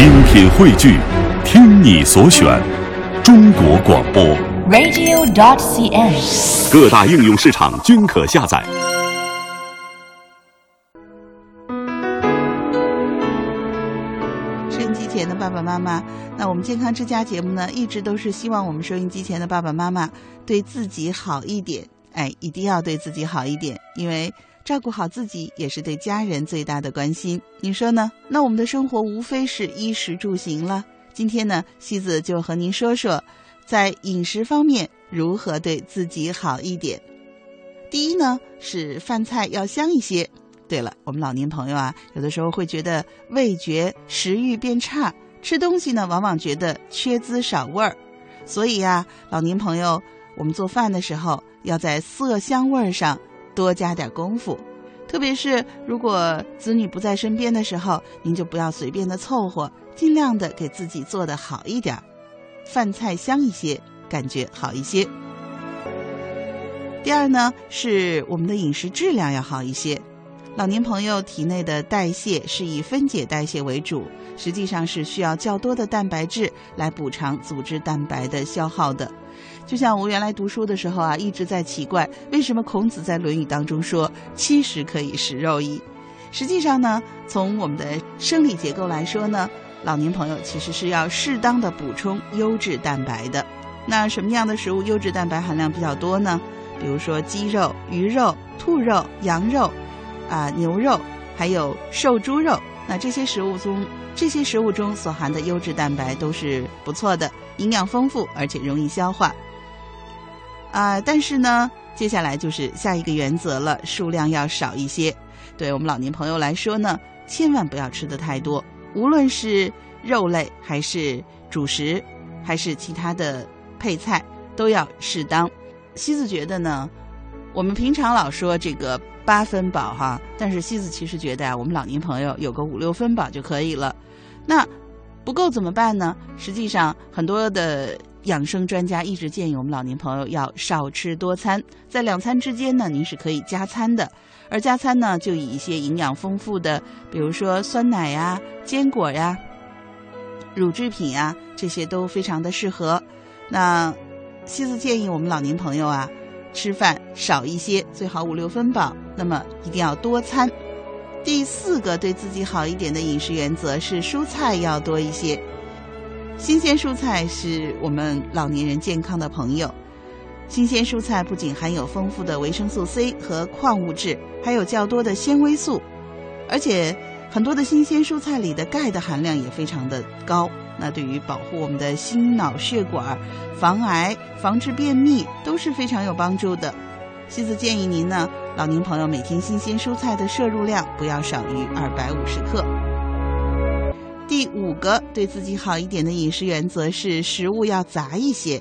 精品汇聚，听你所选，中国广播。radio.dot.cn，。各大应用市场均可下载。收音机前的爸爸妈妈，那我们健康之家节目呢，一直都是希望我们收音机前的爸爸妈妈对自己好一点，哎，一定要对自己好一点，因为照顾好自己也是对家人最大的关心。你说呢？那我们的生活无非是衣食住行了。今天呢，西子就和您说说，在饮食方面如何对自己好一点。第一呢，是饭菜要香一些。对了，我们老年朋友啊，有的时候会觉得味觉、食欲变差，吃东西呢往往觉得缺滋少味儿，所以呀、老年朋友，我们做饭的时候要在色香味上多加点功夫。特别是如果子女不在身边的时候，您就不要随便的凑合，尽量的给自己做的好一点，饭菜香一些，感觉好一些。第二呢，是我们的饮食质量要好一些。老年朋友体内的代谢是以分解代谢为主，实际上是需要较多的蛋白质来补偿组织蛋白的消耗的。就像我原来读书的时候啊，一直在奇怪，为什么孔子在《论语》当中说“七十可以食肉矣”。实际上呢，从我们的生理结构来说呢，老年朋友其实是要适当的补充优质蛋白的。那什么样的食物优质蛋白含量比较多呢？比如说鸡肉、鱼肉、兔肉、羊肉。啊，牛肉还有瘦猪肉，那这些食物中，这些食物中所含的优质蛋白都是不错的，营养丰富，而且容易消化。啊，但是呢，接下来就是下一个原则了，数量要少一些。对我们老年朋友来说呢，千万不要吃的太多，无论是肉类还是主食，还是其他的配菜，都要适当。西子觉得呢，我们平常老说这个。八分饱哈，但是西子其实觉得啊，我们老年朋友有个五六分饱就可以了。那不够怎么办呢？实际上，很多的养生专家一直建议我们老年朋友要少吃多餐，在两餐之间呢，您是可以加餐的。而加餐呢，就以一些营养丰富的，比如说酸奶呀、坚果呀、乳制品呀，这些都非常的适合。那西子建议我们老年朋友啊。吃饭少一些，最好五六分饱。那么一定要多餐。第四个对自己好一点的饮食原则是蔬菜要多一些。新鲜蔬菜是我们老年人健康的朋友。新鲜蔬菜不仅含有丰富的维生素 C 和矿物质，还有较多的纤维素，而且很多的新鲜蔬菜里的钙的含量也非常的高。那对于保护我们的心脑血管、防癌、防治便秘都是非常有帮助的。西子建议您呢，老年朋友每天新鲜蔬菜的摄入量不要少于二百五十克。第五个对自己好一点的饮食原则是食物要杂一些。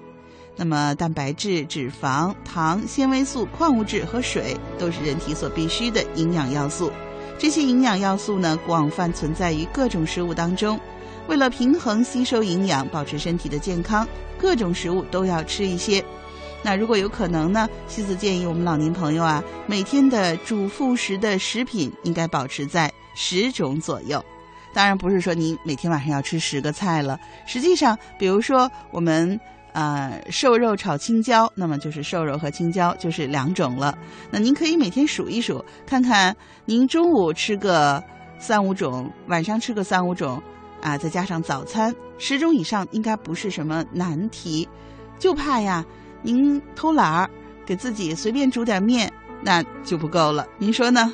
那么蛋白质、脂肪、糖、纤维素、矿物质和水都是人体所必需的营养要素。这些营养要素呢，广泛存在于各种食物当中。为了平衡吸收营养，保持身体的健康，各种食物都要吃一些。那如果有可能呢，西子建议我们老年朋友啊，每天的主副食的食品应该保持在十种左右。当然不是说您每天晚上要吃十个菜了。实际上，比如说我们呃瘦肉炒青椒，那么就是瘦肉和青椒就是两种了。那您可以每天数一数，看看您中午吃个三五种，晚上吃个三五种。啊，再加上早餐十种以上，应该不是什么难题，就怕呀，您偷懒儿，给自己随便煮点面，那就不够了。您说呢？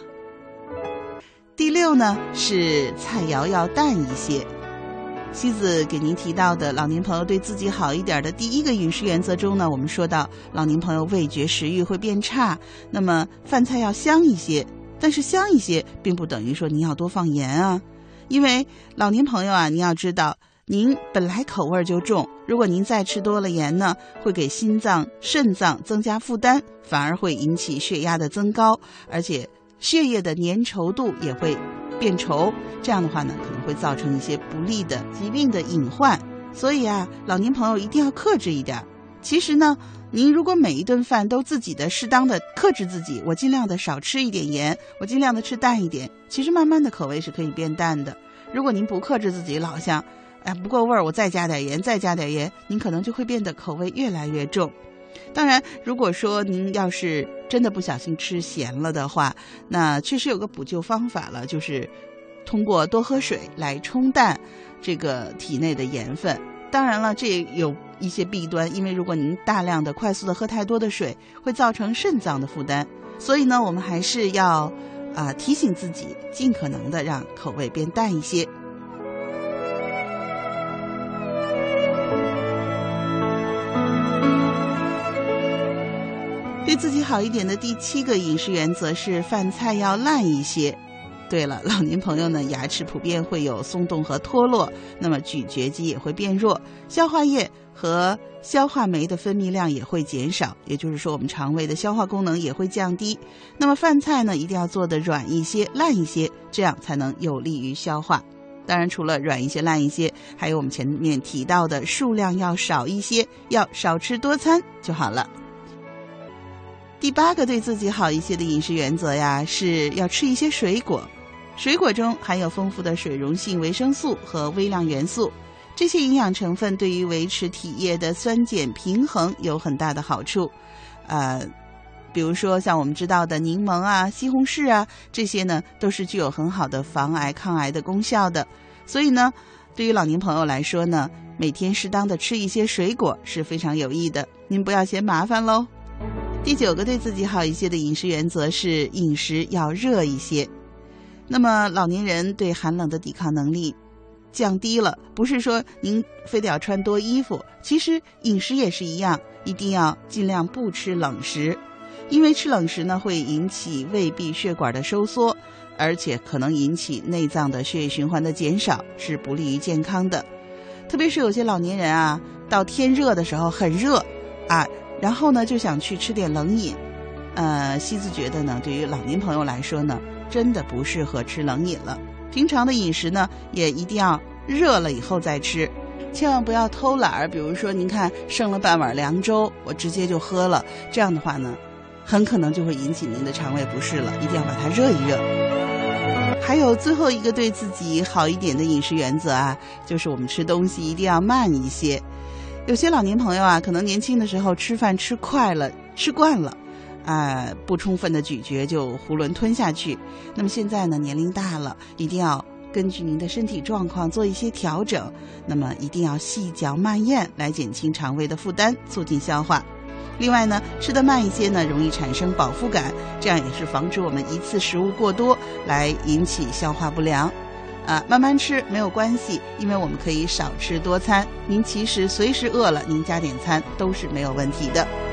第六呢是菜肴要淡一些。西子给您提到的老年朋友对自己好一点的第一个饮食原则中呢，我们说到老年朋友味觉食欲会变差，那么饭菜要香一些，但是香一些并不等于说您要多放盐啊。因为老年朋友啊，您要知道，您本来口味就重，如果您再吃多了盐呢，会给心脏、肾脏增加负担，反而会引起血压的增高，而且血液的粘稠度也会变稠。这样的话呢，可能会造成一些不利的疾病的隐患。所以啊，老年朋友一定要克制一点。其实呢，您如果每一顿饭都自己的适当的克制自己，我尽量的少吃一点盐，我尽量的吃淡一点，其实慢慢的口味是可以变淡的。如果您不克制自己，老想哎不够味儿，我再加点盐，再加点盐，您可能就会变得口味越来越重。当然，如果说您要是真的不小心吃咸了的话，那确实有个补救方法了，就是通过多喝水来冲淡这个体内的盐分。当然了，这有一些弊端，因为如果您大量的、快速的喝太多的水，会造成肾脏的负担。所以呢，我们还是要啊提醒自己，尽可能的让口味变淡一些。对自己好一点的第七个饮食原则是饭菜要烂一些。对了，老年朋友呢，牙齿普遍会有松动和脱落，那么咀嚼肌也会变弱，消化液和消化酶的分泌量也会减少，也就是说，我们肠胃的消化功能也会降低。那么饭菜呢，一定要做的软一些、烂一些，这样才能有利于消化。当然，除了软一些、烂一些，还有我们前面提到的数量要少一些，要少吃多餐就好了。第八个对自己好一些的饮食原则呀，是要吃一些水果。水果中含有丰富的水溶性维生素和微量元素，这些营养成分对于维持体液的酸碱平衡有很大的好处。呃，比如说像我们知道的柠檬啊、西红柿啊，这些呢都是具有很好的防癌抗癌的功效的。所以呢，对于老年朋友来说呢，每天适当的吃一些水果是非常有益的。您不要嫌麻烦喽。第九个对自己好一些的饮食原则是饮食要热一些。那么老年人对寒冷的抵抗能力降低了，不是说您非得要穿多衣服，其实饮食也是一样，一定要尽量不吃冷食，因为吃冷食呢会引起胃壁血管的收缩，而且可能引起内脏的血液循环的减少，是不利于健康的。特别是有些老年人啊，到天热的时候很热啊，然后呢就想去吃点冷饮，呃，西子觉得呢，对于老年朋友来说呢。真的不适合吃冷饮了。平常的饮食呢，也一定要热了以后再吃，千万不要偷懒儿。比如说，您看剩了半碗凉粥，我直接就喝了，这样的话呢，很可能就会引起您的肠胃不适了。一定要把它热一热。还有最后一个对自己好一点的饮食原则啊，就是我们吃东西一定要慢一些。有些老年朋友啊，可能年轻的时候吃饭吃快了，吃惯了。啊，不充分的咀嚼就囫囵吞下去。那么现在呢，年龄大了，一定要根据您的身体状况做一些调整。那么一定要细嚼慢咽，来减轻肠胃的负担，促进消化。另外呢，吃得慢一些呢，容易产生饱腹感，这样也是防止我们一次食物过多来引起消化不良。啊，慢慢吃没有关系，因为我们可以少吃多餐。您其实随时饿了，您加点餐都是没有问题的。